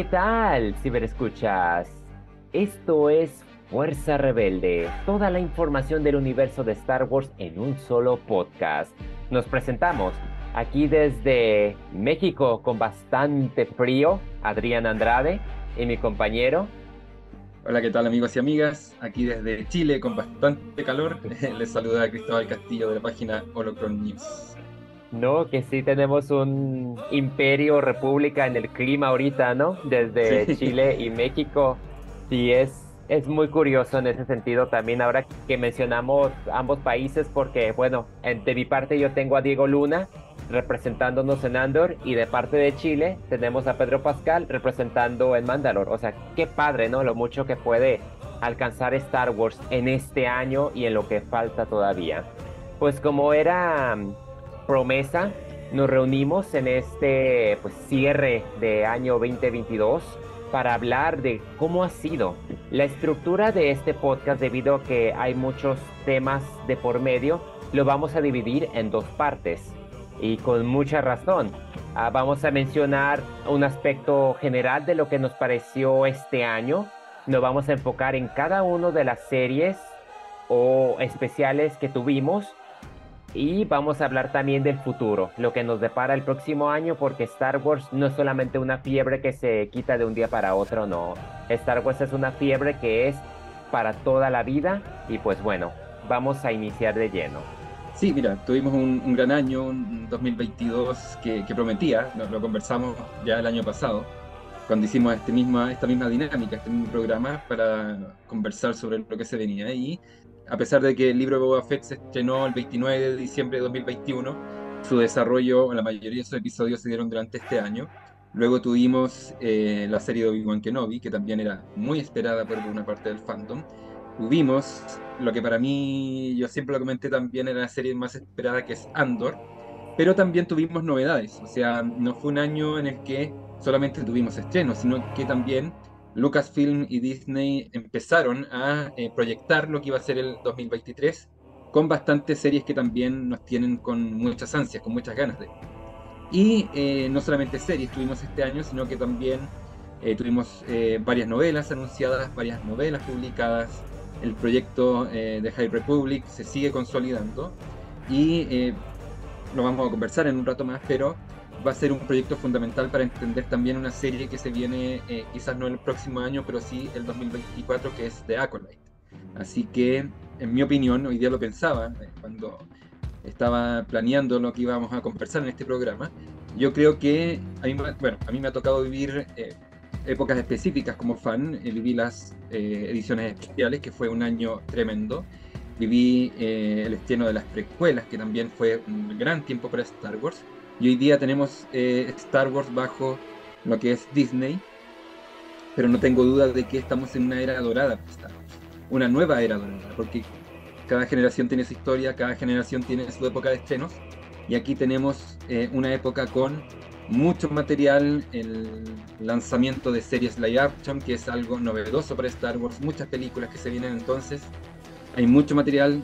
¿Qué tal, ciberescuchas? Esto es Fuerza Rebelde, toda la información del universo de Star Wars en un solo podcast. Nos presentamos aquí desde México con bastante frío, Adrián Andrade y mi compañero. Hola, ¿qué tal amigos y amigas? Aquí desde Chile con bastante calor, les saluda Cristóbal Castillo de la página Holocron News. ¿No? Que sí tenemos un imperio, república en el clima ahorita, ¿no? Desde Chile y México. Sí, es, es muy curioso en ese sentido también ahora que mencionamos ambos países porque, bueno, de mi parte yo tengo a Diego Luna representándonos en Andor y de parte de Chile tenemos a Pedro Pascal representando en Mandalore. O sea, qué padre, ¿no? Lo mucho que puede alcanzar Star Wars en este año y en lo que falta todavía. Pues como era promesa, nos reunimos en este pues, cierre de año 2022 para hablar de cómo ha sido la estructura de este podcast debido a que hay muchos temas de por medio. Lo vamos a dividir en dos partes y con mucha razón. Ah, vamos a mencionar un aspecto general de lo que nos pareció este año. Nos vamos a enfocar en cada una de las series o especiales que tuvimos y vamos a hablar también del futuro, lo que nos depara el próximo año, porque Star Wars no es solamente una fiebre que se quita de un día para otro, no. Star Wars es una fiebre que es para toda la vida y pues bueno, vamos a iniciar de lleno. Sí, mira, tuvimos un, gran año, un 2022 que, prometía, lo, lo, conversamos ya el año pasado, cuando hicimos este misma, esta misma dinámica, este mismo programa para conversar sobre lo que se venía. ahí a pesar de que el libro de Boba Fett se estrenó el 29 de diciembre de 2021, su desarrollo, la mayoría de sus episodios se dieron durante este año. Luego tuvimos eh, la serie de Obi-Wan Kenobi, que también era muy esperada por una parte del fandom. Tuvimos lo que para mí, yo siempre lo comenté también, era la serie más esperada, que es Andor. Pero también tuvimos novedades, o sea, no fue un año en el que solamente tuvimos estrenos, sino que también Lucasfilm y Disney empezaron a eh, proyectar lo que iba a ser el 2023 con bastantes series que también nos tienen con muchas ansias, con muchas ganas de. Y eh, no solamente series tuvimos este año, sino que también eh, tuvimos varias novelas anunciadas, varias novelas publicadas. El proyecto de High Republic se sigue consolidando y lo vamos a conversar en un rato más, pero va a ser un proyecto fundamental para entender también una serie que se viene eh, quizás no el próximo año, pero sí el 2024, que es The Acolyte. Así que, en mi opinión, hoy día lo pensaba eh, cuando estaba planeando lo que íbamos a conversar en este programa. Yo creo que a mí, bueno, a mí me ha tocado vivir eh, épocas específicas como fan. viví las ediciones especiales, que fue un año tremendo. Viví el estreno de las precuelas, que también fue un gran tiempo para Star Wars y hoy día tenemos eh, Star Wars bajo lo que es Disney, pero no tengo duda de que estamos en una era dorada Star Wars, una nueva era dorada, porque cada generación tiene su historia, cada generación tiene su época de estrenos, y aquí tenemos eh, una época con mucho material, el lanzamiento de series live action, que es algo novedoso para Star Wars, muchas películas que se vienen entonces, hay mucho material,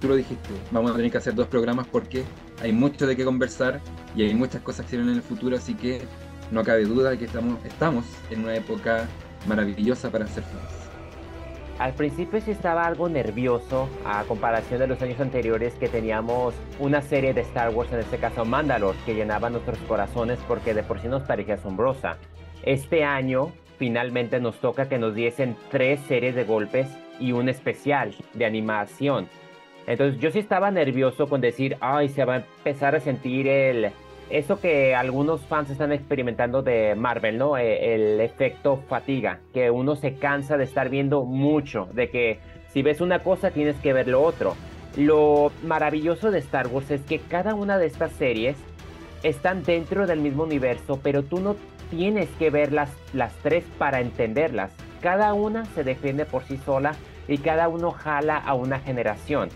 tú lo dijiste, vamos a tener que hacer dos programas porque hay mucho de qué conversar y hay muchas cosas que vienen en el futuro, así que no cabe duda de que estamos, estamos en una época maravillosa para ser fans. Al principio sí estaba algo nervioso a comparación de los años anteriores que teníamos una serie de Star Wars, en este caso Mandalore, que llenaba nuestros corazones porque de por sí nos parecía asombrosa. Este año finalmente nos toca que nos diesen tres series de golpes y un especial de animación. Entonces yo sí estaba nervioso con decir, ay, se va a empezar a sentir el, eso que algunos fans están experimentando de Marvel, ¿no? E, el, efecto fatiga, que uno se cansa de estar viendo mucho, de que si ves una cosa tienes que ver lo otro. Lo maravilloso de Star Wars es que cada una de estas series están dentro del mismo universo, pero tú no tienes que ver las, las tres para entenderlas. Cada una se defiende por sí sola y cada uno jala a una generación.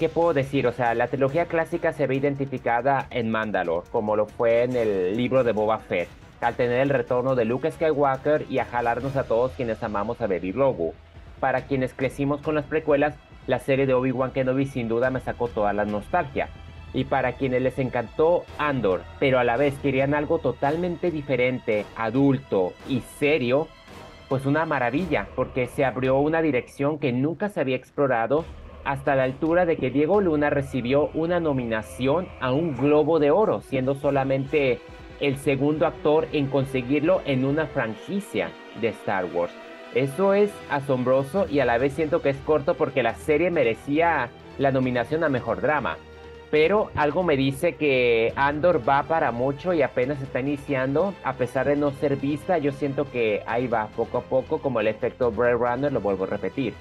¿Qué puedo decir? O sea, la trilogía clásica se ve identificada en Mandalore, como lo fue en el libro de Boba Fett, al tener el retorno de Luke Skywalker y a jalarnos a todos quienes amamos a Baby Grogu. Para quienes crecimos con las precuelas, la serie de Obi-Wan Kenobi sin duda me sacó toda la nostalgia. y para quienes les encantó Andor, pero a la vez querían algo totalmente diferente, adulto y serio, pues una maravilla, porque se abrió una dirección que nunca se había explorado hasta la altura de que Diego Luna recibió una nominación a un Globo de Oro, siendo solamente el segundo actor en conseguirlo en una franquicia de Star Wars. Eso es asombroso y a la vez siento que es corto porque la serie merecía la nominación a Mejor Drama pero algo me dice que Andor va para mucho y apenas está iniciando, a pesar de no ser vista, yo siento que ahí va poco a poco, como el efecto Blade Runner, lo vuelvo a repetir.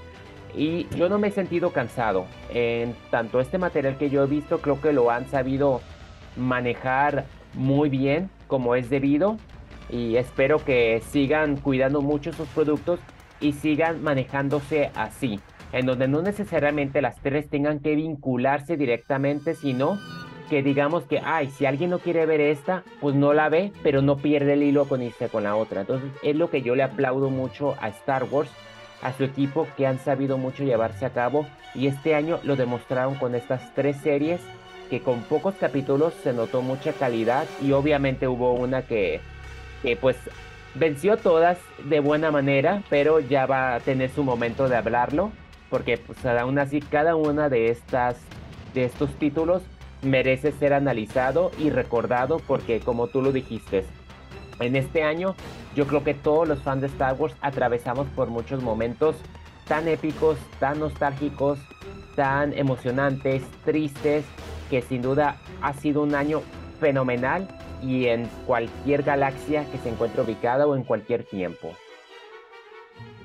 Y yo no me he sentido cansado. En tanto este material que yo he visto, creo que lo han sabido manejar muy bien, como es debido. Y espero que sigan cuidando mucho sus productos y sigan manejándose así en donde no necesariamente las tres tengan que vincularse directamente, sino que digamos que, ay, si alguien no quiere ver esta, pues no la ve, pero no pierde el hilo con irse con la otra. Entonces es lo que yo le aplaudo mucho a Star Wars, a su equipo que han sabido mucho llevarse a cabo y este año lo demostraron con estas tres series que con pocos capítulos se notó mucha calidad y obviamente hubo una que, que pues venció todas de buena manera, pero ya va a tener su momento de hablarlo porque pues, aún así cada una de estas de estos títulos merece ser analizado y recordado porque como tú lo dijiste, en este año yo creo que todos los fans de Star Wars atravesamos por muchos momentos tan épicos, tan nostálgicos, tan emocionantes, tristes, que sin duda ha sido un año fenomenal y en cualquier galaxia que se encuentre ubicada o en cualquier tiempo.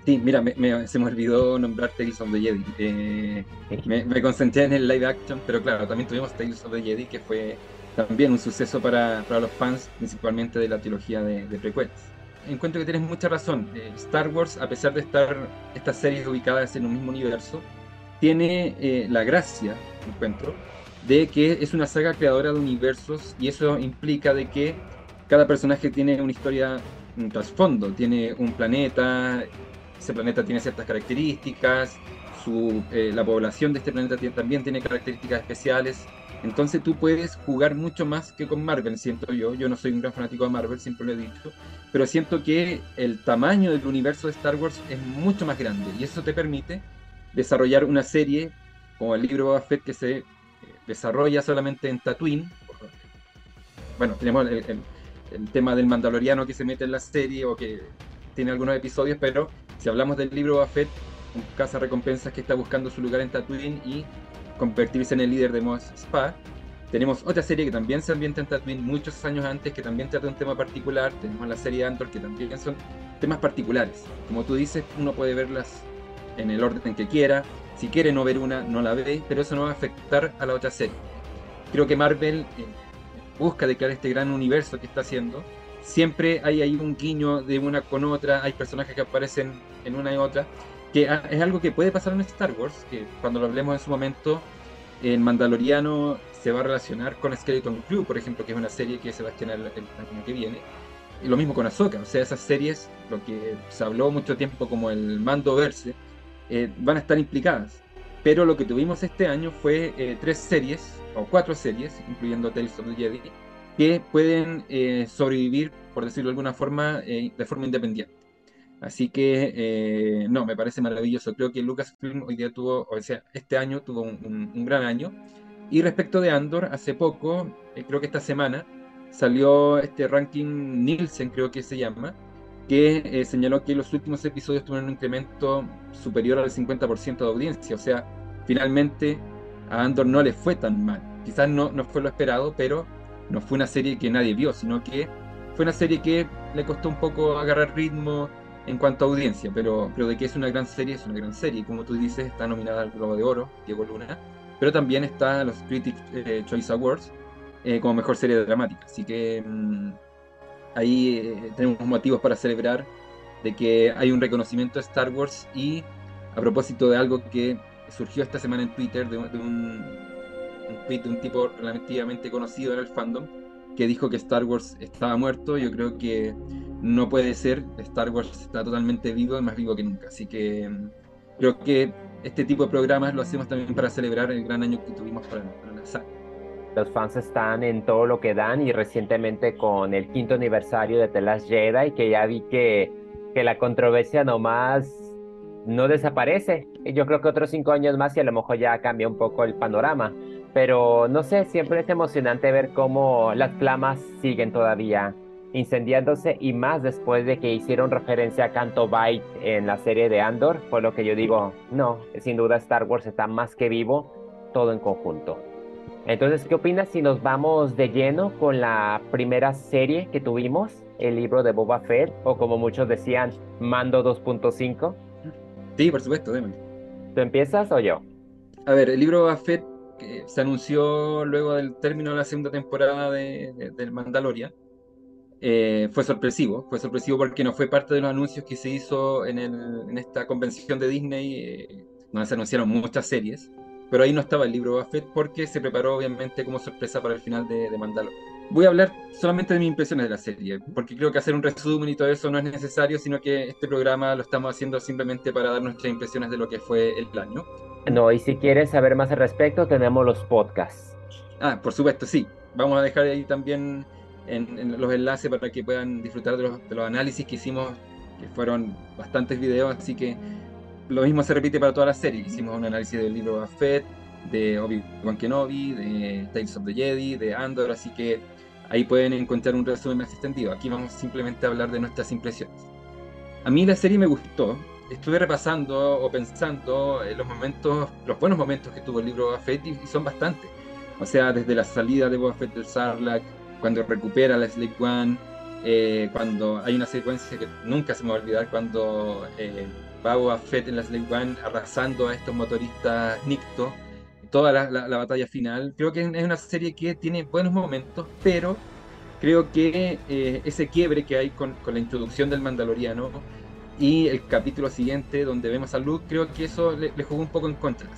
Sí, mira, se me olvidó nombrar Tales of the Jedi. Eh, me, concentré en el live action, pero claro, también tuvimos Tales of the Jedi, que fue también un suceso para, los fans, principalmente de la trilogía de, de prequels. Encuentro que tienes mucha razón. Eh, Star Wars, a pesar de estar estas series ubicadas en un mismo universo, tiene eh, la gracia, encuentro, de que es una saga creadora de universos y eso implica de que cada personaje tiene una historia, un trasfondo, tiene un planeta, ese planeta tiene ciertas características, eh, la población de este planeta también tiene características especiales. Entonces tú puedes jugar mucho más que con Marvel, siento yo. Yo no soy un gran fanático de Marvel, siempre lo he dicho. Pero siento que el tamaño del universo de Star Wars es mucho más grande. Y eso te permite desarrollar una serie como el libro Boba Fett que se eh, desarrolla solamente en Tatooine. Bueno, tenemos el, tema del mandaloriano que se mete en la serie o que tiene algunos episodios, pero si hablamos del libro Buffett, un caza recompensas que está buscando su lugar en Tatooine y convertirse en el líder de Mos Spa, tenemos otra serie que también se ambienta en Tatooine muchos años antes, que también trata un tema particular. Tenemos la serie Andor, que también son temas particulares. Como tú dices, uno puede verlas en el orden que quiera. Si quiere no ver una, no la ve, pero eso no va a afectar a la otra serie. Creo que Marvel busca de crear este gran universo que está haciendo siempre hay ahí un guiño de una con otra, hay personajes que aparecen en una y otra, que es algo que puede pasar en Star Wars, que cuando lo hablemos en su momento, el Mandaloriano se va a relacionar con Skeleton Crew, por ejemplo, que es una serie que se va a estrenar el, año que viene. Y lo mismo con Ahsoka, o sea, esas series, lo que se habló mucho tiempo como el mando verse, eh, van a estar implicadas. Pero lo que tuvimos este año fue eh, tres series, o cuatro series, incluyendo Tales of the Jedi, que pueden eh, sobrevivir, por decirlo de alguna forma, eh, de forma independiente. Así que, eh, no, me parece maravilloso. Creo que Lucasfilm hoy día tuvo, o sea, este año tuvo un, gran año. Y respecto de Andor, hace poco, creo que esta semana, salió este ranking Nielsen, creo que se llama, que señaló que los últimos episodios tuvieron un incremento superior al 50% de audiencia. O sea, finalmente a Andor no le fue tan mal. Quizás no, no fue lo esperado, pero no fue una serie que nadie vio, sino que fue una serie que le costó un poco agarrar ritmo en cuanto a audiencia, pero, pero de que es una gran serie, es una gran serie. Como tú dices, está nominada al Globo de Oro, Diego Luna, pero también está a los Critics eh, Choice Awards eh, como mejor serie dramática. Así que mm, ahí eh, tenemos motivos para celebrar de que hay un reconocimiento de Star Wars y a propósito de algo que surgió esta semana en Twitter de un un tweet de un tipo relativamente conocido en el fandom que dijo que Star Wars estaba muerto. Yo creo que no puede ser. Star Wars está totalmente vivo más vivo que nunca. Así que mm, creo que este tipo de programas lo hacemos también para celebrar el gran año que tuvimos para, la saga. los fans están en todo lo que dan y recientemente con el quinto aniversario de The Last Jedi que ya vi que, que la controversia nomás no desaparece. Yo creo que otros cinco años más y a lo mejor ya cambia un poco el panorama. Pero no sé, siempre es emocionante ver cómo las flamas siguen todavía incendiándose y más después de que hicieron referencia a Canto Bight en la serie de Andor, por lo que yo digo, no, sin duda Star Wars está más que vivo, todo en conjunto. Entonces, ¿qué opinas si nos vamos de lleno con la primera serie que tuvimos, el libro de Boba Fett, o como muchos decían, Mando 2.5? Sí, por supuesto, déme. ¿Tú empiezas o yo? A ver, el libro Boba Fett que se anunció luego del término de la segunda temporada de, del Mandalorian. Eh, fue sorpresivo, fue sorpresivo porque no fue parte de los anuncios que se hizo en, el, en esta convención de Disney, eh, donde se anunciaron muchas series pero ahí no estaba el libro Buffett porque se preparó obviamente como sorpresa para el final de, de. Voy a hablar solamente de mis impresiones de la serie, porque creo que hacer un resumen y todo eso no es necesario, sino que este programa lo estamos haciendo simplemente para dar nuestras impresiones de lo que fue el año. No, y si quieres saber más al respecto, tenemos los podcasts. Ah, por supuesto, sí. Vamos a dejar ahí también en, los enlaces para que puedan disfrutar de los, de los análisis que hicimos, que fueron bastantes videos, así que lo mismo se repite para toda la serie. Hicimos un análisis del libro de Fett, de Obi-Wan Kenobi, de Tales of the Jedi, de Andor, así que ahí pueden encontrar un resumen más extendido. Aquí vamos simplemente a hablar de nuestras impresiones. A mí la serie me gustó. Estuve repasando o pensando en los momentos, los buenos momentos que tuvo el libro de Fett y son bastantes. O sea, desde la salida de Boba Fett del Sarlacc, cuando recupera la Slave One, eh, cuando hay una secuencia que nunca se me va a olvidar, cuando eh, a Fett en la Slave One arrasando a estos motoristas Nicto, toda la, batalla final. Creo que es una serie que tiene buenos momentos, pero creo que eh, ese quiebre que hay con, la introducción del Mandaloriano y el capítulo siguiente donde vemos a Luke, creo que eso le, jugó un poco en contra.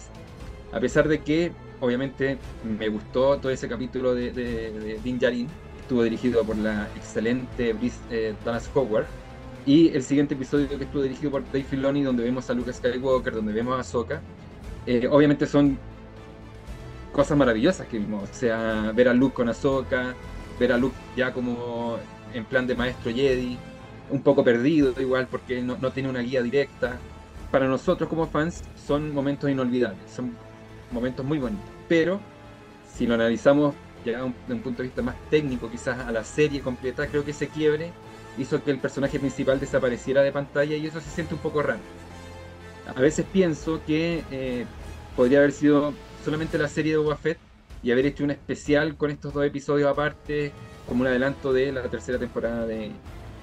A pesar de que, obviamente, me gustó todo ese capítulo de, de, Din Djarin, estuvo dirigido por la excelente Brice eh, Dallas Howard y el siguiente episodio que estuvo dirigido por Dave Filoni, donde vemos a Luke Skywalker, donde vemos a Ahsoka, eh, obviamente son cosas maravillosas que vimos. O sea, ver a Luke con Ahsoka, ver a Luke ya como en plan de maestro Jedi, un poco perdido igual porque no, no tiene una guía directa. Para nosotros como fans son momentos inolvidables, momentos muy bonitos. Pero si lo analizamos ya de un punto de vista más técnico, quizás a la serie completa, creo que se quiebre hizo que el personaje principal desapareciera de pantalla y eso se siente un poco raro. A veces pienso que eh, podría haber sido solamente la serie de Boba y haber hecho un especial con estos dos episodios aparte, como un adelanto de la tercera temporada de,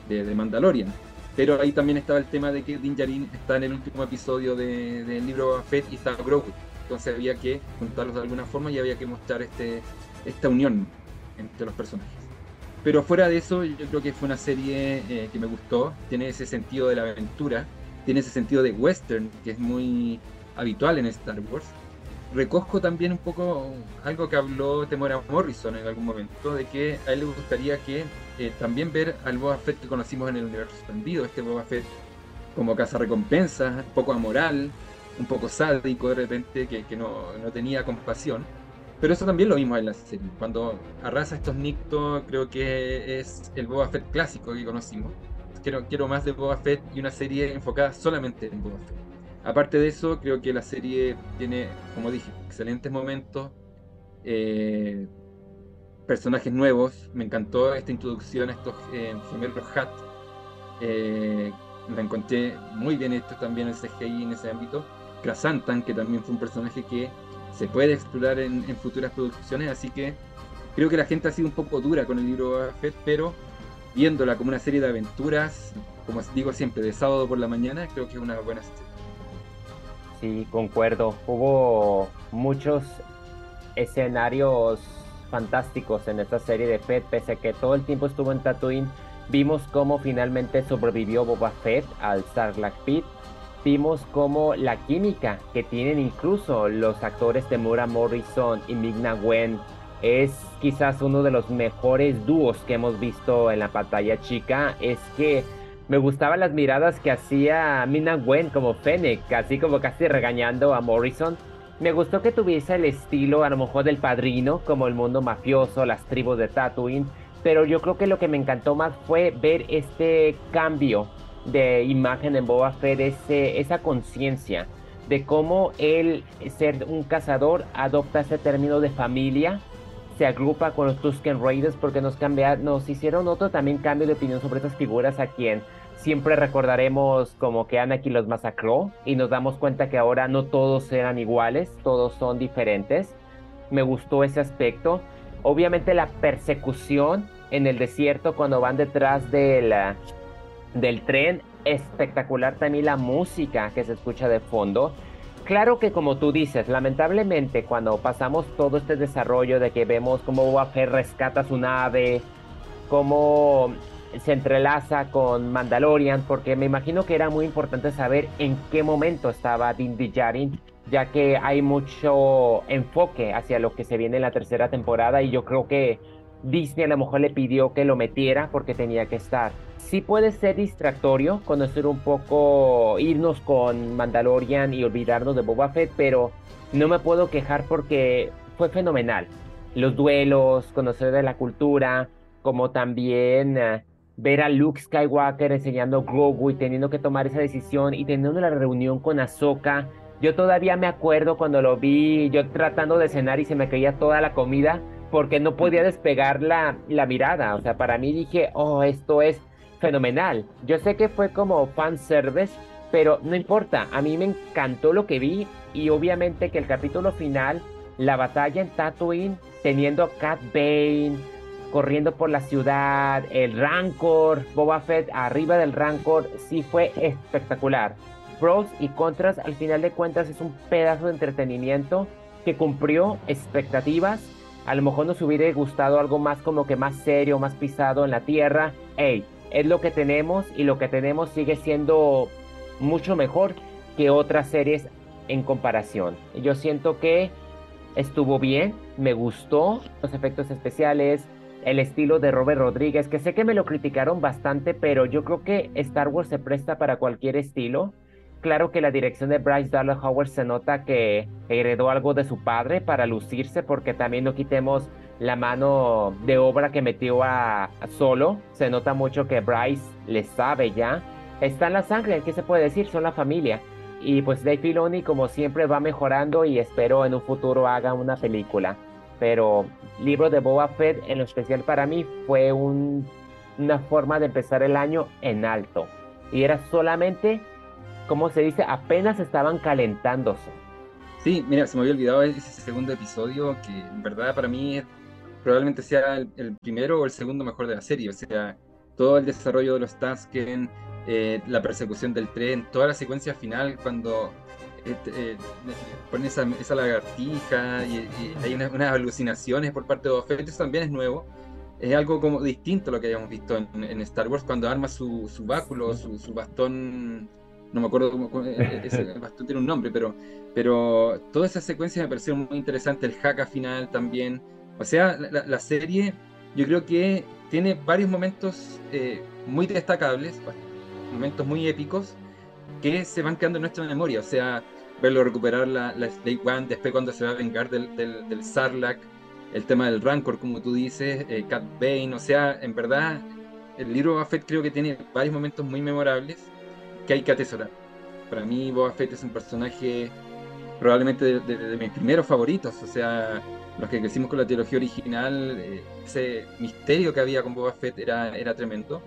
de, Mandalorian. Pero ahí también estaba el tema de que Din Djarin está en el último episodio del libro Boba Fett y está Grogu. Entonces había que juntarlos de alguna forma y había que mostrar este, esta unión entre los personajes. Pero fuera de eso, yo creo que fue una serie eh, que me gustó. Tiene ese sentido de la aventura, tiene ese sentido de western que es muy habitual en Star Wars. Recojo también un poco algo que habló Temora Morrison en algún momento, de que a él le gustaría que eh, también ver al Boba Fett que conocimos en el universo expandido, este Boba Fett como casa recompensa, poco amoral, un poco sádico de repente, que, no, no tenía compasión pero eso también lo vimos en la serie. Cuando arrasa estos Nicto, creo que es el Boba Fett clásico que conocimos. Quiero, quiero más de Boba Fett y una serie enfocada solamente en Boba Fett. Aparte de eso, creo que la serie tiene, como dije, excelentes momentos, eh, personajes nuevos. Me encantó esta introducción a estos eh, gemelos Hat. Eh, la encontré muy bien esto también el CGI en ese ámbito. Krasantan, que también fue un personaje que se puede explorar en, futuras producciones, así que creo que la gente ha sido un poco dura con el libro Fett, pero viéndola como una serie de aventuras, como digo siempre, de sábado por la mañana, creo que es una buena serie. Sí, concuerdo. Hubo muchos escenarios fantásticos en esta serie de Fett, pese a que todo el tiempo estuvo en Tatooine. Vimos cómo finalmente sobrevivió Boba Fett al Sarlacc Pit vimos como la química que tienen incluso los actores de Morrison y Migna Wen es quizás uno de los mejores dúos que hemos visto en la pantalla chica. Es que me gustaban las miradas que hacía Migna Wen como Fennec, así como casi regañando a Morrison. Me gustó que tuviese el estilo a lo mejor del padrino, como el mundo mafioso, las tribus de Tatooine, pero yo creo que lo que me encantó más fue ver este cambio de imagen en Boba Fett, ese, esa conciencia de cómo él, ser un cazador, adopta ese término de familia, se agrupa con los Tusken Raiders porque nos, cambia, nos hicieron otro también cambio de opinión sobre esas figuras a quien siempre recordaremos como que Anakin los masacró y nos damos cuenta que ahora no todos eran iguales, todos son diferentes. Me gustó ese aspecto. Obviamente la persecución en el desierto cuando van detrás del, del tren, espectacular también la música que se escucha de fondo. Claro que como tú dices, lamentablemente cuando pasamos todo este desarrollo de que vemos cómo Boba rescata su nave, cómo se entrelaza con Mandalorian, porque me imagino que era muy importante saber en qué momento estaba Din Djarin, ya que hay mucho enfoque hacia lo que se viene en la tercera temporada y yo creo que Disney a lo mejor le pidió que lo metiera porque tenía que estar. Sí puede ser distractorio conocer un poco, irnos con Mandalorian y olvidarnos de Boba Fett, pero no me puedo quejar porque fue fenomenal. Los duelos, conocer de la cultura, como también eh, ver a Luke Skywalker enseñando Grogu y teniendo que tomar esa decisión y teniendo la reunión con Ahsoka. Yo todavía me acuerdo cuando lo vi, yo tratando de cenar y se me caía toda la comida porque no podía despegar la, la mirada. O sea, para mí dije, oh, esto es fenomenal. Yo sé que fue como fan service, pero no importa. A mí me encantó lo que vi y obviamente que el capítulo final, la batalla en Tatooine, teniendo a Cat Bane, corriendo por la ciudad, el Rancor, Boba Fett arriba del Rancor, sí fue espectacular. Pros y contras, al final de cuentas es un pedazo de entretenimiento que cumplió expectativas. A lo mejor nos hubiera gustado algo más como que más serio, más pisado en la tierra. Hey, es lo que tenemos y lo que tenemos sigue siendo mucho mejor que otras series en comparación. Yo siento que estuvo bien, me gustó los efectos especiales, el estilo de Robert Rodríguez, que sé que me lo criticaron bastante, pero yo creo que Star Wars se presta para cualquier estilo. Claro que la dirección de Bryce Dallas Howard se nota que heredó algo de su padre para lucirse, porque también no quitemos la mano de obra que metió a, Solo. Se nota mucho que Bryce le sabe ya. Está en la sangre, ¿qué se puede decir? Son la familia. Y pues Dave Filoni como siempre va mejorando y espero en un futuro haga una película pero libro de Boba Fett en lo especial para mí fue una forma de empezar el año en alto. Y era solamente, como se dice, apenas estaban calentándose. Sí, mira, se me había olvidado ese segundo episodio que en verdad para mí probablemente sea el, primero o el segundo mejor de la serie. O sea, todo el desarrollo de los Tusken, eh, la persecución del tren, toda la secuencia final cuando eh, ponen esa, esa, lagartija y, hay unas, alucinaciones por parte de Boba eso también es nuevo. Es algo como distinto a lo que habíamos visto en, Star Wars cuando arma su, su báculo, su, bastón, no me acuerdo cómo, e, e, ese bastón tiene un nombre, pero, pero toda esa secuencia me pareció muy interesante, el haka final también. O sea, la, serie yo creo que tiene varios momentos eh, muy destacables, momentos muy épicos, que se van quedando en nuestra memoria. O sea, verlo recuperar la, la Slave One, después cuando se va a vengar del, del, Sarlacc, el tema del Rancor, como tú dices, eh, Cat Bane, o sea, en verdad, el libro Boba Fett creo que tiene varios momentos muy memorables que hay que atesorar. Para mí, Boba Fett es un personaje probablemente de, mis primeros favoritos, o sea, los que crecimos con la teología original, eh, ese misterio que había con Boba Fett era, era tremendo.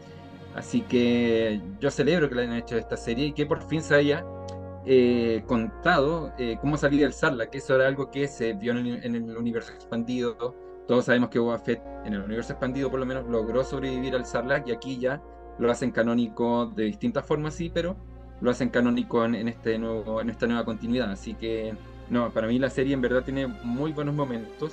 Así que yo celebro que le hayan hecho esta serie y que por fin se haya eh, contado eh, cómo salir del Sarlacc, que eso era algo que se vio en el, universo expandido. Todos sabemos que Boba Fett en el universo expandido por lo menos logró sobrevivir al Sarlacc y aquí ya lo hacen canónico de distintas formas, sí, pero lo hacen canónico en, este nuevo, en esta nueva continuidad. Así que, no, para mí la serie en verdad tiene muy buenos momentos.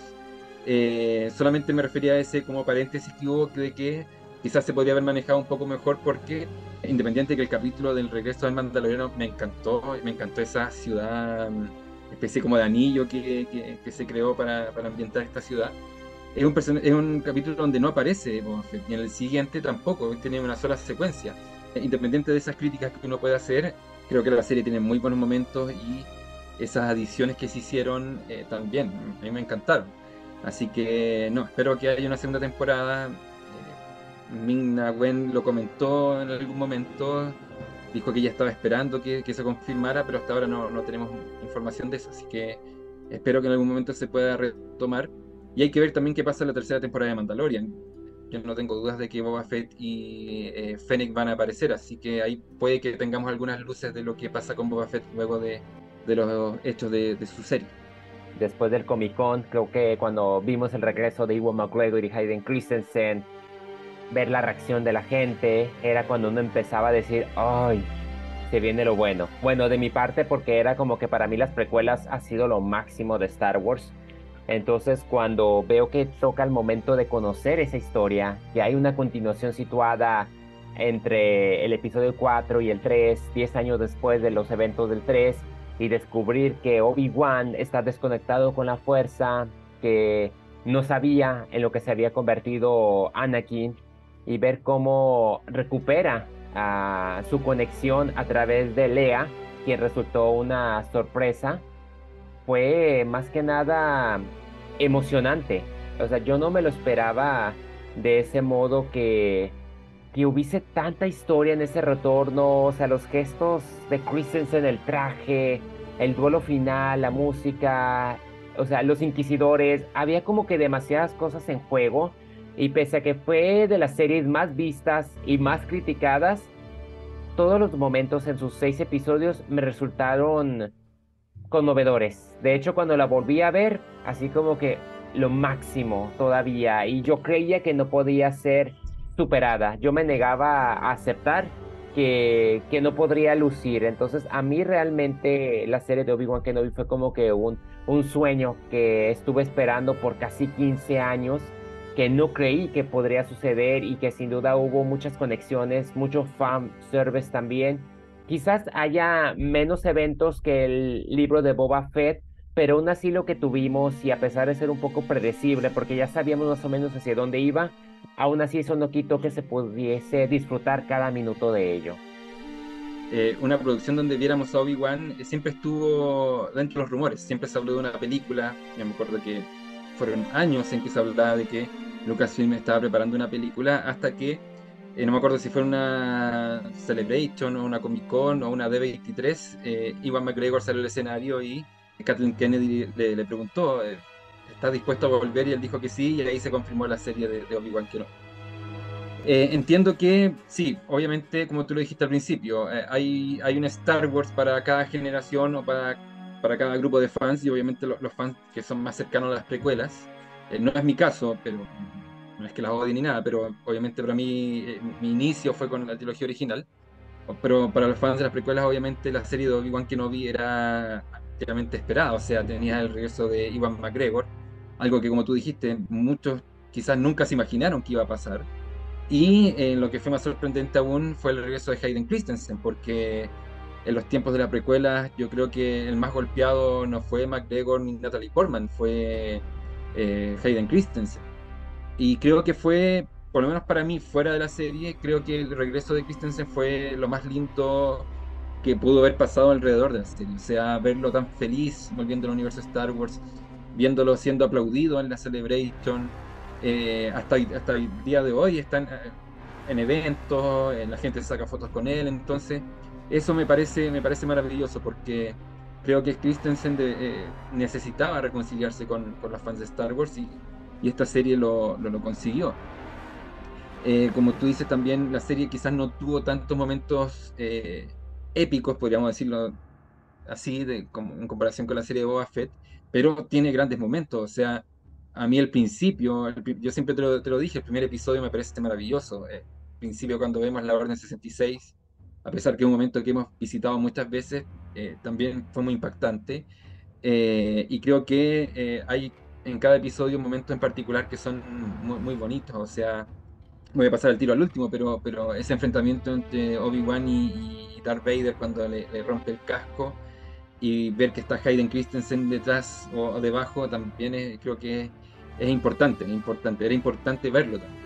Eh, solamente me refería a ese como paréntesis que hubo de que quizás se podría haber manejado un poco mejor porque, independiente que el capítulo del regreso del Mandaloriano me encantó, me encantó esa ciudad, mm, especie como de anillo que, que, se creó para, para, ambientar esta ciudad. Es un, es un capítulo donde no aparece y en el siguiente tampoco, tiene una sola secuencia. Independiente de esas críticas que uno puede hacer, creo que la serie tiene muy buenos momentos y esas adiciones que se hicieron eh, también, a mí me encantaron. Así que no, espero que haya una segunda temporada. Eh, Ming-Na Wen lo comentó en algún momento, dijo que ya estaba esperando que, que se confirmara, pero hasta ahora no, no, tenemos información de eso, así que espero que en algún momento se pueda retomar. Y hay que ver también qué pasa en la tercera temporada de Mandalorian. Yo no tengo dudas de que Boba Fett y eh, Fennec van a aparecer, así que ahí puede que tengamos algunas luces de lo que pasa con Boba Fett luego de, de los hechos de, su serie. Después del Comic Con, creo que cuando vimos el regreso de Iwan McGregor y Hayden Christensen, ver la reacción de la gente, era cuando uno empezaba a decir, ¡ay! Se viene lo bueno. Bueno, de mi parte, porque era como que para mí las precuelas ha sido lo máximo de Star Wars. Entonces, cuando veo que toca el momento de conocer esa historia, que hay una continuación situada entre el episodio 4 y el 3, 10 años después de los eventos del 3, y descubrir que Obi-Wan está desconectado con la fuerza, que no sabía en lo que se había convertido Anakin, y ver cómo recupera su conexión a través de Lea, quien resultó una sorpresa, fue más que nada emocionante. O sea, yo no me lo esperaba de ese modo que, que hubiese tanta historia en ese retorno. O sea, los gestos de Christensen, el traje, el duelo final, la música, o sea, los inquisidores. Había como que demasiadas cosas en juego y pese a que fue de las series más vistas y más criticadas, todos los momentos en sus seis episodios me resultaron conmovedores. De hecho, cuando la volví a ver, así como que lo máximo todavía, y yo creía que no podía ser superada. Yo me negaba a aceptar que, que no podría lucir. Entonces, a mí realmente la serie de Obi-Wan Kenobi fue como que un, un sueño que estuve esperando por casi 15 años que no creí que podría suceder y que sin duda hubo muchas conexiones, mucho fan service también. Quizás haya menos eventos que el libro de Boba Fett, pero aún así lo que tuvimos y a pesar de ser un poco predecible porque ya sabíamos más o menos hacia dónde iba, aún así eso no quitó que se pudiese disfrutar cada minuto de ello. Eh, una producción donde viéramos a Obi-Wan eh, siempre estuvo dentro de los rumores, siempre se habló de una película, me acuerdo que fueron años en que se hablaba de que Lucasfilm estaba preparando una película hasta que, eh, no me acuerdo si fue una Celebration o una Comic Con o una D23, eh, Iwan McGregor salió al escenario y Kathleen Kennedy le, preguntó, eh, ¿estás dispuesto a volver? Y él dijo que sí, y ahí se confirmó la serie de, Obi-Wan Kenobi. Eh, entiendo que sí, obviamente, como tú lo dijiste al principio, hay, hay un Star Wars para cada generación o para para cada grupo de fans y obviamente los, fans que son más cercanos a las precuelas. Eh, no es mi caso, pero no es que las odie ni nada, pero obviamente para mí eh, mi inicio fue con la trilogía original. Pero para los fans de las precuelas, obviamente la serie de Obi-Wan Kenobi era realmente esperada, o sea, tenía el regreso de Iwan McGregor, algo que como tú dijiste, muchos quizás nunca se imaginaron que iba a pasar. Y eh, lo que fue más sorprendente aún fue el regreso de Hayden Christensen, porque en los tiempos de la precuela, yo creo que el más golpeado no fue McGregor ni Natalie Portman, fue eh, Hayden Christensen. Y creo que fue, por lo menos para mí, fuera de la serie, creo que el regreso de Christensen fue lo más lindo que pudo haber pasado alrededor de la serie. O sea, verlo tan feliz volviendo al universo Star Wars, viéndolo siendo aplaudido en la Celebration, eh, hasta, hasta el día de hoy están eh, en eventos, la gente saca fotos con él, entonces eso me parece, me parece maravilloso porque creo que Christensen eh, necesitaba reconciliarse con, con, los fans de Star Wars y, esta serie lo, lo, consiguió. Eh, como tú dices también, la serie quizás no tuvo tantos momentos eh, épicos, podríamos decirlo así, de, como, en comparación con la serie de Boba Fett, pero tiene grandes momentos. O sea, a mí el principio, yo siempre te lo, te lo, dije, el primer episodio me parece maravilloso. El principio cuando vemos la Orden 66 a pesar que es un momento que hemos visitado muchas veces, eh, también fue muy impactante. Eh, y creo que eh, hay en cada episodio momentos en particular que son muy, muy, bonitos. O sea, voy a pasar el tiro al último, pero, pero ese enfrentamiento entre Obi-Wan y, Darth Vader cuando le, rompe el casco y ver que está Hayden Christensen detrás o, debajo también creo que es, importante, es importante, era importante verlo también.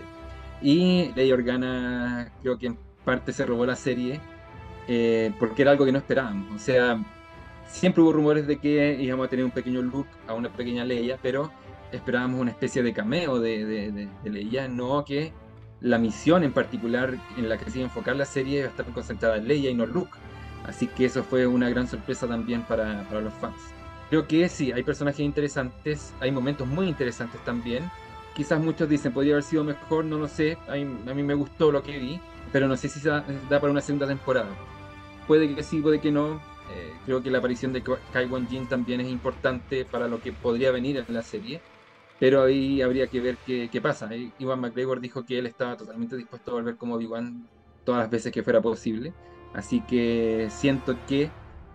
Y Ley Organa creo que parte se robó la serie eh, porque era algo que no esperábamos. O sea, siempre hubo rumores de que íbamos a tener un pequeño look a una pequeña Leia, pero esperábamos una especie de cameo de, de, de, Leia, no que la misión en particular en la que se iba a enfocar la serie iba a estar concentrada en Leia y no Luke. Así que eso fue una gran sorpresa también para, los fans. Creo que sí, hay personajes interesantes, hay momentos muy interesantes también. Quizás muchos dicen, podría haber sido mejor, no lo sé. A mí, me gustó lo que vi, pero no sé si se da, para una segunda temporada. Puede que sí, puede que no. Eh, creo que la aparición de Kai Wan Jin también es importante para lo que podría venir en la serie pero ahí habría que ver qué, pasa. Iwan McGregor dijo que él estaba totalmente dispuesto a volver como Obi-Wan todas las veces que fuera posible, así que siento que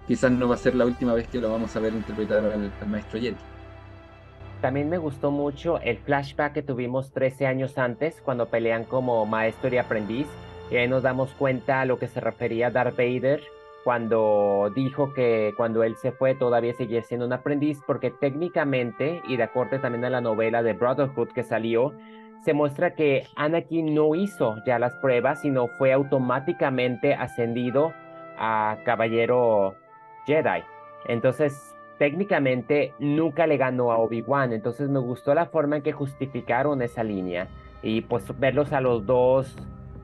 quizás no va a ser la última vez que lo vamos a ver interpretar al, maestro Jedi. También me gustó mucho el flashback que tuvimos 13 años antes, cuando pelean como maestro y aprendiz, y ahí nos damos cuenta a lo que se refería Darth Vader cuando dijo que cuando él se fue todavía seguía siendo un aprendiz, porque técnicamente, y de acuerdo también a la novela de Brotherhood que salió, se muestra que Anakin no hizo ya las pruebas, sino fue automáticamente ascendido a caballero Jedi. Entonces, técnicamente nunca le ganó a Obi-Wan, entonces me gustó la forma en que justificaron esa línea y pues verlos a los dos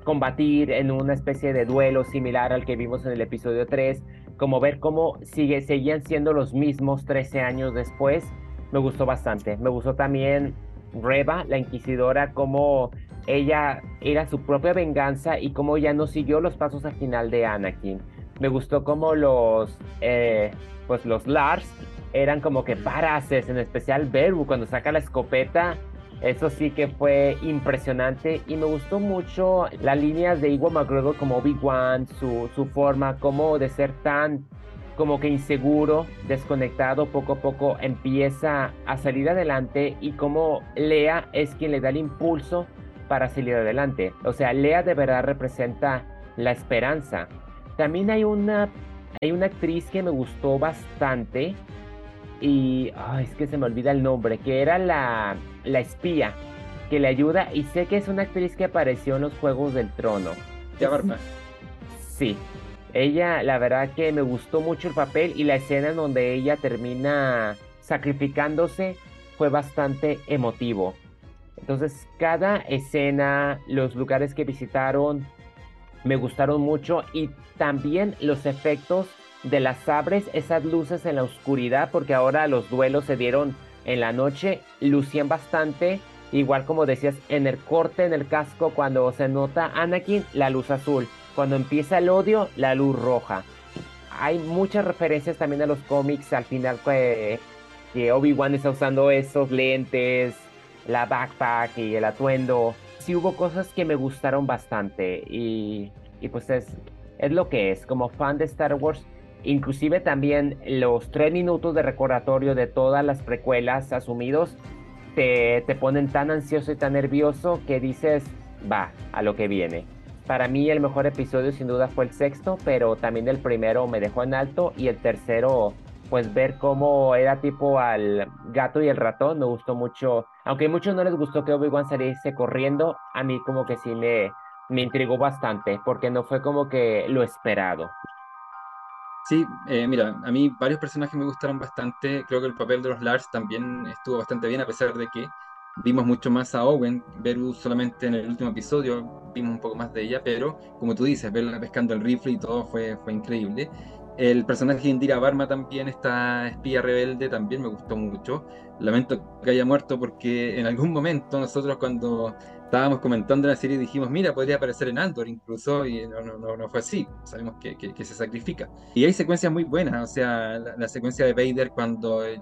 combatir en una especie de duelo similar al que vimos en el episodio 3, como ver cómo sigue, seguían siendo los mismos 13 años después, me gustó bastante. Me gustó también Reba, la inquisidora, como ella era su propia venganza y cómo ya no siguió los pasos al final de Anakin. Me gustó como los, eh, pues los Lars eran como que paraces, en especial Beru cuando saca la escopeta eso sí que fue impresionante y me gustó mucho las líneas de Iwan McGregor como Obi-Wan, su, su forma como de ser tan como que inseguro, desconectado, poco a poco empieza a salir adelante y como Lea es quien le da el impulso para salir adelante. O sea, Lea de verdad representa la esperanza. También hay una, hay una actriz que me gustó bastante y es que se me olvida el nombre, que era la, la espía que le ayuda y sé que es una actriz que apareció en los Juegos del Trono. Ya, Sí, ella la verdad que me gustó mucho el papel y la escena en donde ella termina sacrificándose fue bastante emotivo. Entonces cada escena, los lugares que visitaron me gustaron mucho y también los efectos de las sabres, esas luces en la oscuridad, porque ahora los duelos se dieron en la noche, lucían bastante, igual como decías, en el corte, en el casco, cuando se nota Anakin, la luz azul, cuando empieza el odio, la luz roja. Hay muchas referencias también a los cómics, al final que, que Obi-Wan está usando esos lentes, la backpack y el atuendo. Sí hubo cosas que me gustaron bastante y, y pues es, es lo que es. Como fan de Star Wars, Inclusive también los tres minutos de recordatorio de todas las precuelas asumidos te, te ponen tan ansioso y tan nervioso que dices, va, a lo que viene. Para mí el mejor episodio sin duda fue el sexto, pero también el primero me dejó en alto y el tercero, pues ver cómo era tipo al gato y el ratón, me gustó mucho. Aunque a muchos no les gustó que Obi-Wan saliese corriendo, a mí como que sí me, me intrigó bastante, porque no fue como que lo esperado. Sí, eh, mira, a mí varios personajes me gustaron bastante. Creo que el papel de los Lars también estuvo bastante bien, a pesar de que vimos mucho más a Owen. Beru solamente en el último episodio vimos un poco más de ella, pero como tú dices, verla pescando el rifle y todo fue, fue increíble. El personaje de Indira Barma también, esta espía rebelde, también me gustó mucho. Lamento que haya muerto porque en algún momento nosotros cuando estábamos comentando la serie dijimos, mira, podría aparecer en Andor incluso, y no, no, no, fue así, sabemos que, que, se sacrifica. Y hay secuencias muy buenas, o sea, la, secuencia de Vader cuando eh,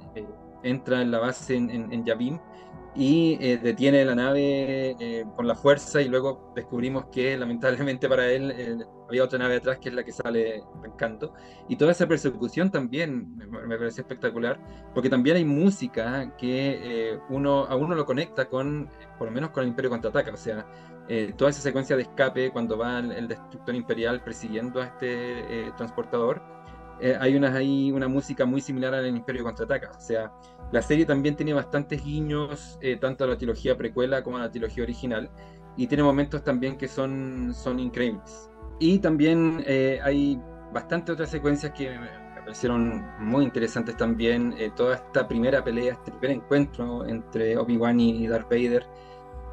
entra en la base en, en, en Yavin y eh, detiene la nave eh, por la fuerza y luego descubrimos que lamentablemente para él eh, había otra nave atrás que es la que sale arrancando. Y toda esa persecución también me, me pareció espectacular, porque también hay música que uno, a uno lo conecta con, por lo menos con el Imperio Contraataca, o sea, toda esa secuencia de escape cuando va el, el destructor imperial persiguiendo a este transportador eh, hay una, hay una música muy similar al Imperio Contraataca. O sea, la serie también tiene bastantes guiños, eh, tanto a la trilogía precuela como a la trilogía original, y tiene momentos también que son, son increíbles. Y también eh, hay bastantes otras secuencias que parecieron muy interesantes también. Toda esta primera pelea, este primer encuentro entre Obi-Wan y Darth Vader,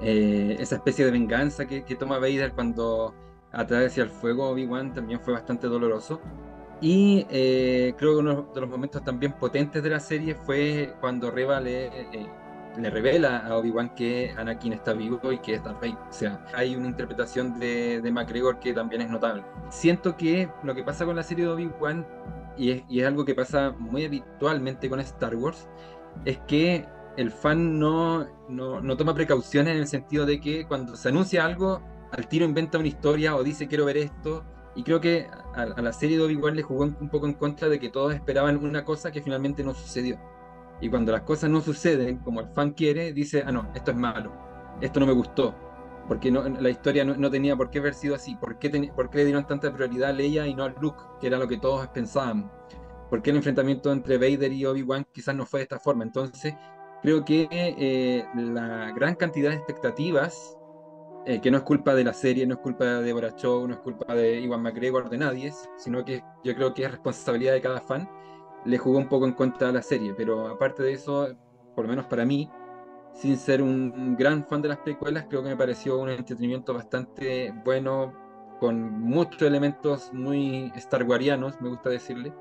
esa especie de venganza que, toma Vader cuando atrae hacia el fuego Obi-Wan también fue bastante doloroso. Y creo que uno de los momentos también potentes de la serie fue cuando Reva le le revela a Obi-Wan que Anakin está vivo y que es Darth Vader. O sea, hay una interpretación de, de McGregor que también es notable. Siento que lo que pasa con la serie de Obi-Wan, y es, y es algo que pasa muy habitualmente con Star Wars, es que el fan no, no, no, toma precauciones en el sentido de que cuando se anuncia algo, al tiro inventa una historia o dice quiero ver esto. Y creo que a, a la serie de Obi-Wan le jugó un poco en contra de que todos esperaban una cosa que finalmente no sucedió. Y cuando las cosas no suceden como el fan quiere, dice, ah, no, esto es malo, esto no me gustó, porque no, la historia no, tenía por qué haber sido así, ¿Por qué, ¿por qué, le dieron tanta prioridad a Leia y no a Luke, que era lo que todos pensábamos? ¿Por qué el enfrentamiento entre Vader y Obi-Wan quizás no fue de esta forma? Entonces, creo que eh, la gran cantidad de expectativas, eh, que no es culpa de la serie, no es culpa de Deborah no es culpa de Iwan McGregor, de nadie, sino que yo creo que es responsabilidad de cada fan, le jugó un poco en contra de la serie, pero aparte de eso, por lo menos para mí, sin ser un gran fan de las precuelas, creo que me pareció un entretenimiento bastante bueno, con muchos elementos muy Star Warianos, me gusta decirle.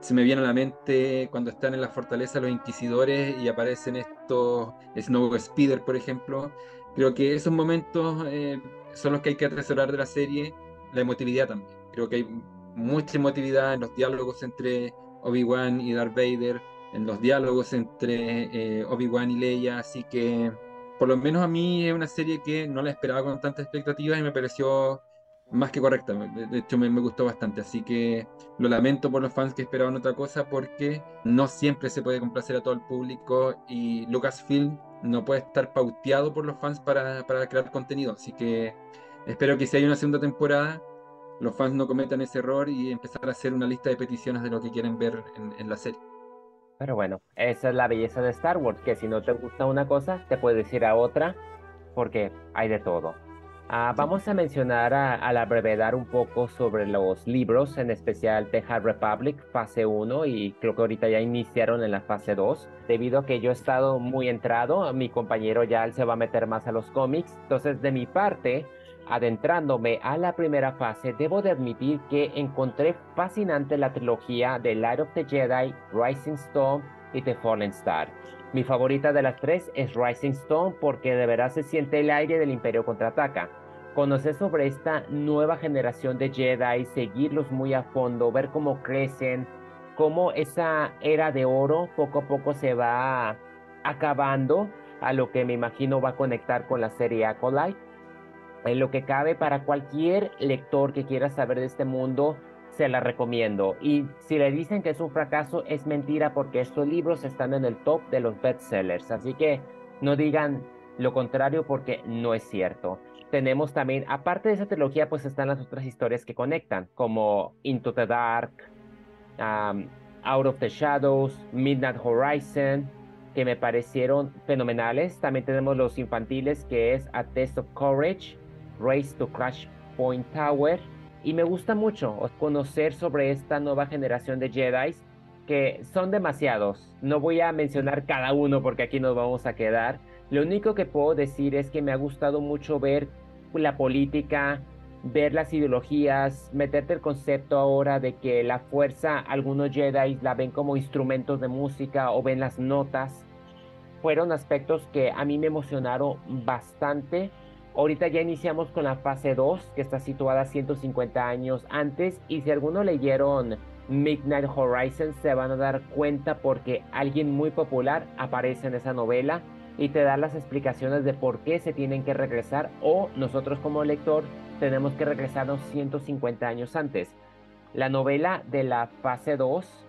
Se me viene a la mente cuando están en la fortaleza los inquisidores y aparecen estos Snow Speeder, por ejemplo. Creo que esos momentos eh, son los que hay que atesorar de la serie, la emotividad también. Creo que hay mucha emotividad en los diálogos entre Obi-Wan y Darth Vader, en los diálogos entre eh, Obi-Wan y Leia, así que por lo menos a mí es una serie que no la esperaba con tanta expectativa y me pareció más que correcta, de hecho me, gustó bastante, así que lo lamento por los fans que esperaban otra cosa porque no siempre se puede complacer a todo el público y Lucasfilm no puede estar pauteado por los fans para, para crear contenido, así que espero que si hay una segunda temporada los fans no cometan ese error y empezar a hacer una lista de peticiones de lo que quieren ver en, la serie. Pero bueno, esa es la belleza de Star Wars, que si no te gusta una cosa, te puedes ir a otra, porque hay de todo. Ah, vamos a mencionar a, la brevedad un poco sobre los libros, en especial The High Republic, fase 1, y creo que ahorita ya iniciaron en la fase 2, debido a que yo he estado muy entrado, mi compañero ya se va a meter más a los cómics, entonces de mi parte, Adentrándome a la primera fase, debo de admitir que encontré fascinante la trilogía de Light of the Jedi, Rising Stone y The Fallen Star. Mi favorita de las tres es Rising Stone porque de verdad se siente el aire del Imperio contraataca. Conocer sobre esta nueva generación de Jedi, seguirlos muy a fondo, ver cómo crecen, cómo esa era de oro poco a poco se va acabando, a lo que me imagino va a conectar con la serie Acolyte en lo que cabe para cualquier lector que quiera saber de este mundo, se la recomiendo. Y si le dicen que es un fracaso, es mentira porque estos libros están en el top de los bestsellers. Así que no digan lo contrario porque no es cierto. Tenemos también, aparte de esa trilogía, pues están las otras historias que conectan, como Into the Dark, Out of the Shadows, Midnight Horizon, que me parecieron fenomenales. También tenemos los infantiles, que es A Test of Courage, Race to Crash Point Tower. Y me gusta mucho conocer sobre esta nueva generación de Jedi, que son demasiados. No voy a mencionar cada uno porque aquí nos vamos a quedar. Lo único que puedo decir es que me ha gustado mucho ver la política, ver las ideologías, meterte el concepto ahora de que la fuerza, algunos Jedi la ven como instrumentos de música o ven las notas. Fueron aspectos que a mí me emocionaron bastante Ahorita ya iniciamos con la fase 2, que está situada 150 años antes, y si algunos leyeron Midnight Horizon se van a dar cuenta porque alguien muy popular aparece en esa novela y te da las explicaciones de por qué se tienen que regresar o nosotros como lector tenemos que regresarnos 150 años antes. La novela de la fase 2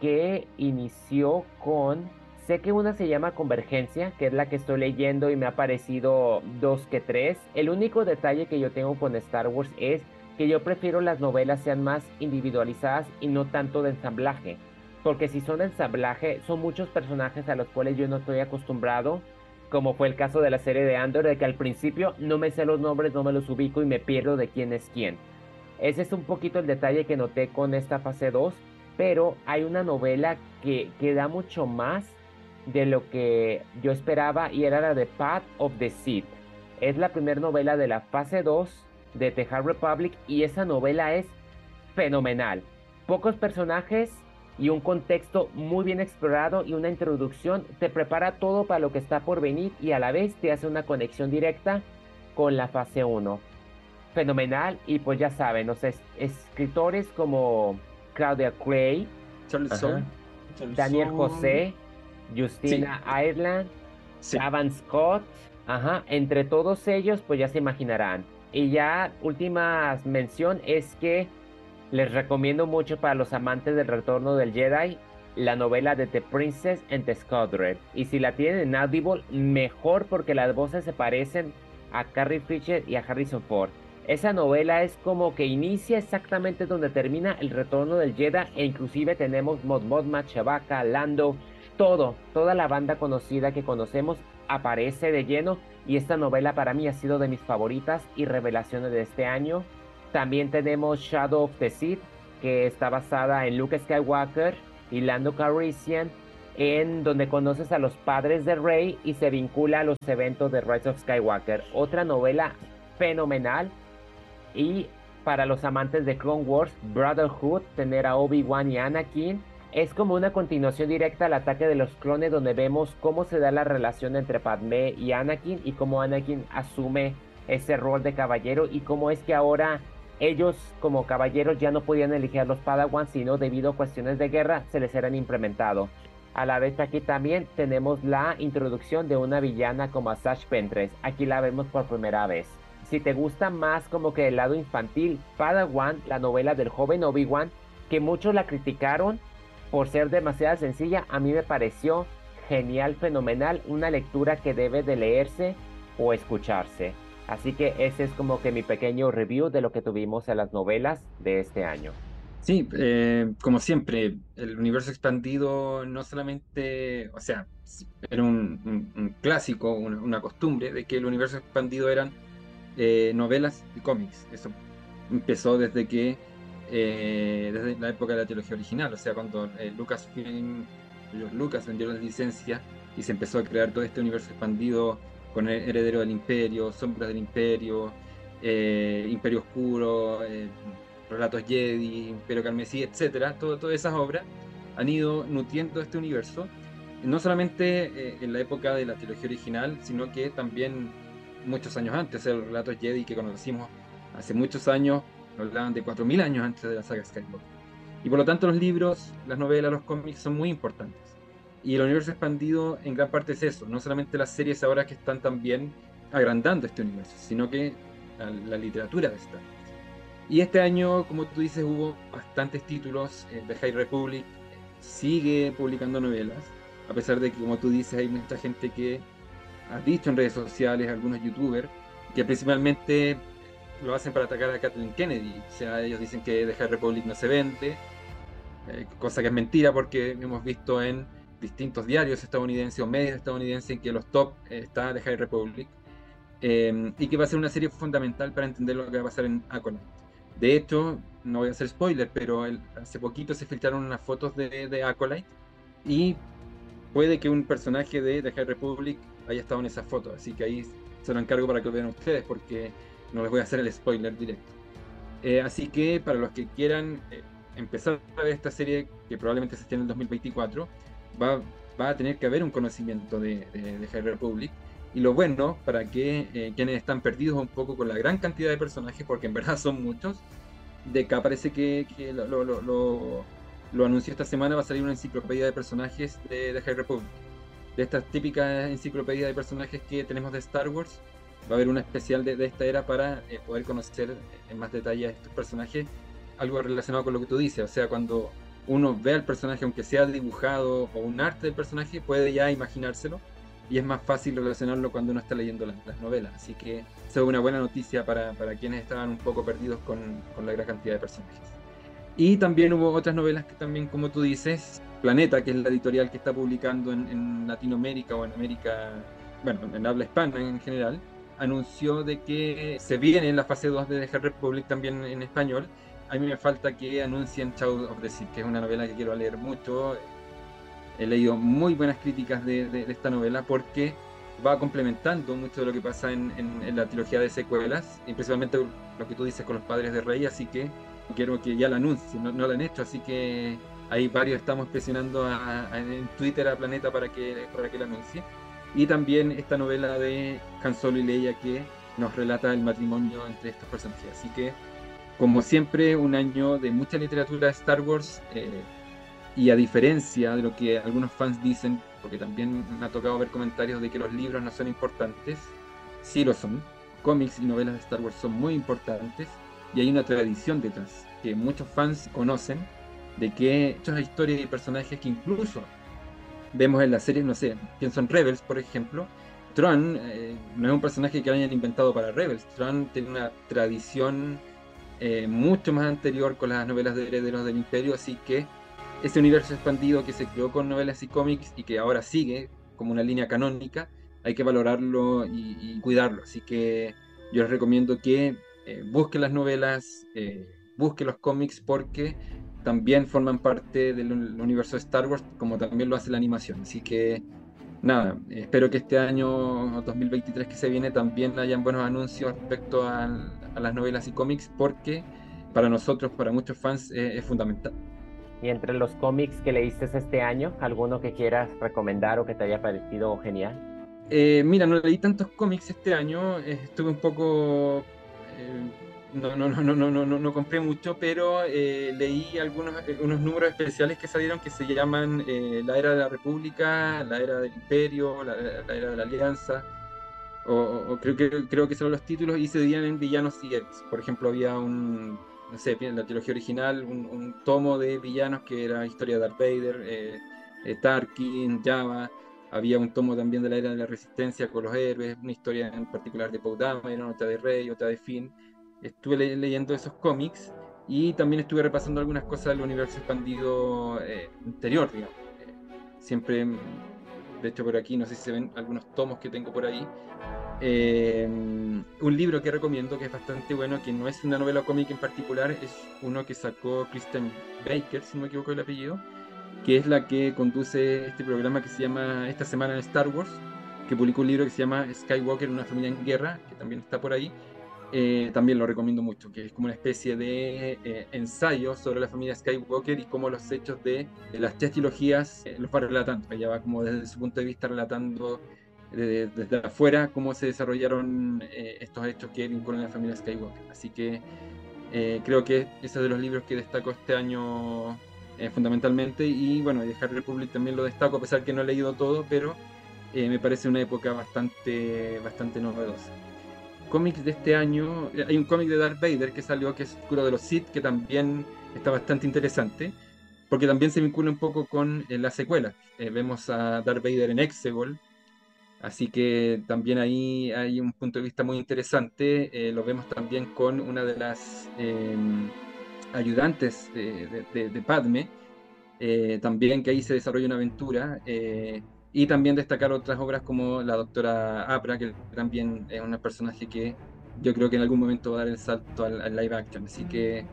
que inició con Sé que una se llama Convergencia, que es la que estoy leyendo y me ha parecido dos que tres. El único detalle que yo tengo con Star Wars es que yo prefiero las novelas sean más individualizadas y no tanto de ensamblaje. Porque si son de ensamblaje, son muchos personajes a los cuales yo no estoy acostumbrado, como fue el caso de la serie de Andor, de que al principio no me sé los nombres, no me los ubico y me pierdo de quién es quién. Ese es un poquito el detalle que noté con esta fase 2 pero hay una novela que, que da mucho más de lo que yo esperaba y era la de Path of the Seed. Es la primera novela de la fase 2 de The Hard Republic y esa novela es fenomenal. Pocos personajes y un contexto muy bien explorado y una introducción te prepara todo para lo que está por venir y a la vez te hace una conexión directa con la fase 1. Fenomenal y pues ya saben, los escritores como Claudia Cray, Daniel José, Justina Ireland, Avan Scott, ajá, entre todos ellos pues ya se imaginarán. Y ya última mención es que les recomiendo mucho para los amantes del retorno del Jedi la novela de The Princess and the Squadron. Y si la tienen en Audible, mejor porque las voces se parecen a Carrie Fisher y a Harrison Ford. Esa novela es como que inicia exactamente donde termina el retorno del Jedi e inclusive tenemos Mod Modma, Chewbacca, Lando, todo, toda la banda conocida que conocemos aparece de lleno y esta novela para mí ha sido de mis favoritas y revelaciones de este año. También tenemos Shadow of the Sith, que está basada en Luke Skywalker y Lando Calrissian, en donde conoces a los padres de Rey y se vincula a los eventos de Rise of Skywalker. Otra novela fenomenal. Y para los amantes de Clone Wars, Brotherhood, tener a Obi-Wan y Anakin. Es como una continuación directa al ataque de los clones donde vemos cómo se da la relación entre Padme y Anakin y cómo Anakin asume ese rol de caballero y cómo es que ahora ellos como caballeros ya no podían elegir a los Padawans, sino debido a cuestiones de guerra se les eran implementado. A la vez aquí también tenemos la introducción de una villana como Asash Ventress. Aquí la vemos por primera vez. Si te gusta más como que el lado infantil, Padawan, la novela del joven Obi-Wan, que muchos la criticaron por ser demasiado sencilla, a mí me pareció genial, fenomenal, una lectura que debe de leerse o escucharse. Así que ese es como que mi pequeño review de lo que tuvimos en las novelas de este año. Sí, eh, como siempre, el universo expandido no solamente, o sea, era un, clásico, una, costumbre de que el universo expandido eran eh, novelas y cómics. Eso empezó desde que, eh, desde la época de la trilogía original, o sea, cuando Lucasfilm, Lucas vendió la licencia y se empezó a crear todo este universo expandido con el Heredero del Imperio, Sombras del Imperio, eh, Imperio Oscuro, eh, Relatos Jedi, Imperio Carmesí, etcétera, todas esas obras han ido nutriendo este universo, no solamente eh, en la época de la trilogía original, sino que también muchos años antes, el Relatos Jedi que conocimos hace muchos años, hablaban de 4.000 años antes de la saga Skywalker. Y por lo tanto los libros, las novelas, los cómics son muy importantes. Y el universo expandido en gran parte es eso, no solamente las series ahora que están también agrandando este universo, sino que la, literatura de Star Y este año, como tú dices, hubo bastantes títulos. Eh, The High Republic sigue publicando novelas, a pesar de que, como tú dices, hay mucha gente que ha dicho en redes sociales, algunos youtubers, que principalmente lo hacen para atacar a Kathleen Kennedy. O sea, ellos dicen que The High Republic no se vende, eh, cosa que es mentira porque hemos visto en distintos diarios estadounidenses o medios estadounidenses en que los top eh, está The Republic em, y que va a ser una serie fundamental para entender lo que va a pasar en Acolyte. De hecho, no voy a hacer spoiler, pero hace poquito se filtraron unas fotos de, de Acolyte y puede que un personaje de The Republic haya estado en esas fotos, así que ahí se lo encargo para que lo vean ustedes porque no les voy a hacer el spoiler directo. Eh, así que para los que quieran eh, empezar a ver esta serie que probablemente se esté en el 2024, va, a tener que haber un conocimiento de, de, High Republic. Y lo bueno, para que eh, quienes están perdidos un poco con la gran cantidad de personajes, porque en verdad son muchos, de acá parece que, lo, lo, anunció esta semana, va a salir una enciclopedia de personajes de, de High Republic. De estas típicas enciclopedias de personajes que tenemos de Star Wars, va a haber una especial de, esta era para eh, poder conocer en más detalle a estos personajes, algo relacionado con lo que tú dices, o sea, cuando uno ve al personaje, aunque sea dibujado o un arte del personaje, puede ya imaginárselo y es más fácil relacionarlo cuando uno está leyendo las, novelas. Así que eso es una buena noticia para, para quienes estaban un poco perdidos con, con, la gran cantidad de personajes. Y también hubo otras novelas que también, como tú dices, Planeta, que es la editorial que está publicando en, Latinoamérica o en América, bueno, en habla hispana en general, anunció de que se viene en la fase 2 de The Republic también en español a mí me falta que anuncien Child of the Sea, que es una novela que quiero leer mucho. He leído muy buenas críticas de, esta novela porque va complementando mucho de lo que pasa en, la trilogía de secuelas, y principalmente lo que tú dices con los padres de Rey, así que quiero que ya la anuncien, no, lo han hecho, así que ahí varios estamos presionando en Twitter a Planeta para que, para que la anuncie. Y también esta novela de Han Solo y Leia que nos relata el matrimonio entre estos personajes. Así que, como siempre, un año de mucha literatura de Star Wars. Eh, y a diferencia de lo que algunos fans dicen, porque también me ha tocado ver comentarios de que los libros no son importantes, sí lo son. Cómics y novelas de Star Wars son muy importantes y hay una tradición detrás que muchos fans conocen de que muchas historias y personajes que incluso vemos en las series, no sé, pienso en Rebels, por ejemplo, Tron eh, no es un personaje que hayan inventado para Rebels. Tron tiene una tradición eh, mucho más anterior con las novelas de Herederos del Imperio, así que ese universo expandido que se creó con novelas y cómics y que ahora sigue como una línea canónica, hay que valorarlo y, cuidarlo. Así que yo les recomiendo que eh, busquen las novelas, busquen los cómics porque también forman parte del universo de Star Wars, como también lo hace la animación. Así que nada, espero que este año 2023 que se viene también hayan buenos anuncios respecto a, las novelas y cómics, porque para nosotros, para muchos fans, es fundamental. Y entre los cómics que leíste este año, ¿alguno que quieras recomendar o que te haya parecido genial? Eh, mira, no leí tantos cómics este año, eh, estuve un poco eh, no, no, no, no, no, no, no compré mucho, pero eh, leí algunos eh, unos números especiales que salieron que se llaman eh, La Era de la República, La Era del Imperio, La, Era de la Alianza, o, creo que creo que son los títulos, y se dividían en villanos y héroes. Por ejemplo, había un, no sé, en la trilogía original, un, tomo de villanos que era historia de Darth Vader, Tarkin, Java. Había un tomo también de la era de la resistencia con los héroes, una historia en particular de Poe Dameron, otra de Rey, otra de Finn estuve leyendo esos cómics y también estuve repasando algunas cosas del universo expandido eh, anterior, digamos. Eh, siempre, de hecho por aquí, no sé si se ven algunos tomos que tengo por ahí. Eh, un libro que recomiendo que es bastante bueno, que no es una novela o cómic en particular, es uno que sacó Kristen Baker, si no me equivoco el apellido, que es la que conduce este programa que se llama Esta Semana en Star Wars, que publicó un libro que se llama Skywalker, una familia en guerra, que también está por ahí, eh, también lo recomiendo mucho, que es como una especie de eh, ensayo sobre la familia Skywalker y cómo los hechos de, las tres trilogías eh, los va relatando. Ella va como desde su punto de vista relatando desde afuera cómo se desarrollaron estos hechos que vinculan a la familia Skywalker. Así que creo que ese es de los libros que destaco este año fundamentalmente y bueno, The Harry Republic también lo destaco a pesar que no he leído todo, pero me parece una época bastante, bastante novedosa cómics de este año, eh, hay un cómic de Darth Vader que salió que es Curo de los Sith, que también está bastante interesante, porque también se vincula un poco con eh, la secuela. Eh, vemos a Darth Vader en Exegol, así que también ahí hay un punto de vista muy interesante. lo vemos también con una de las em, ayudantes de, de Padme, también que ahí se desarrolla una aventura y también destacar otras obras como la doctora Abra, que también es un personaje que yo creo que en algún momento va a dar el salto al, live action. Así que,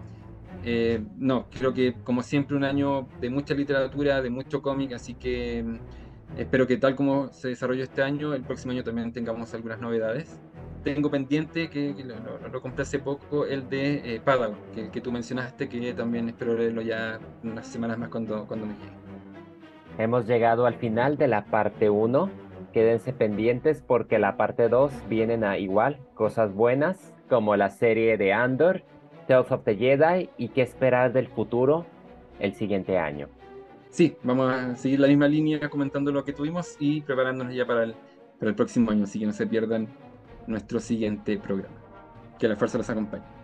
eh, no, creo que como siempre un año de mucha literatura, de mucho cómic, así que mm, espero que tal como se desarrolló este año, el próximo año también tengamos algunas novedades. Tengo pendiente, que, lo, compré hace poco, el de eh, Padawan, que, que, tú mencionaste, que también espero leerlo ya unas semanas más cuando, cuando me llegue. Hemos llegado al final de la parte 1. Quédense pendientes porque la parte 2 vienen a igual cosas buenas como la serie de Andor, Tales of the Jedi y qué esperar del futuro el siguiente año. Sí, vamos a seguir la misma línea comentando lo que tuvimos y preparándonos ya para el, para el próximo año, así que no se pierdan nuestro siguiente programa. Que la fuerza los acompañe.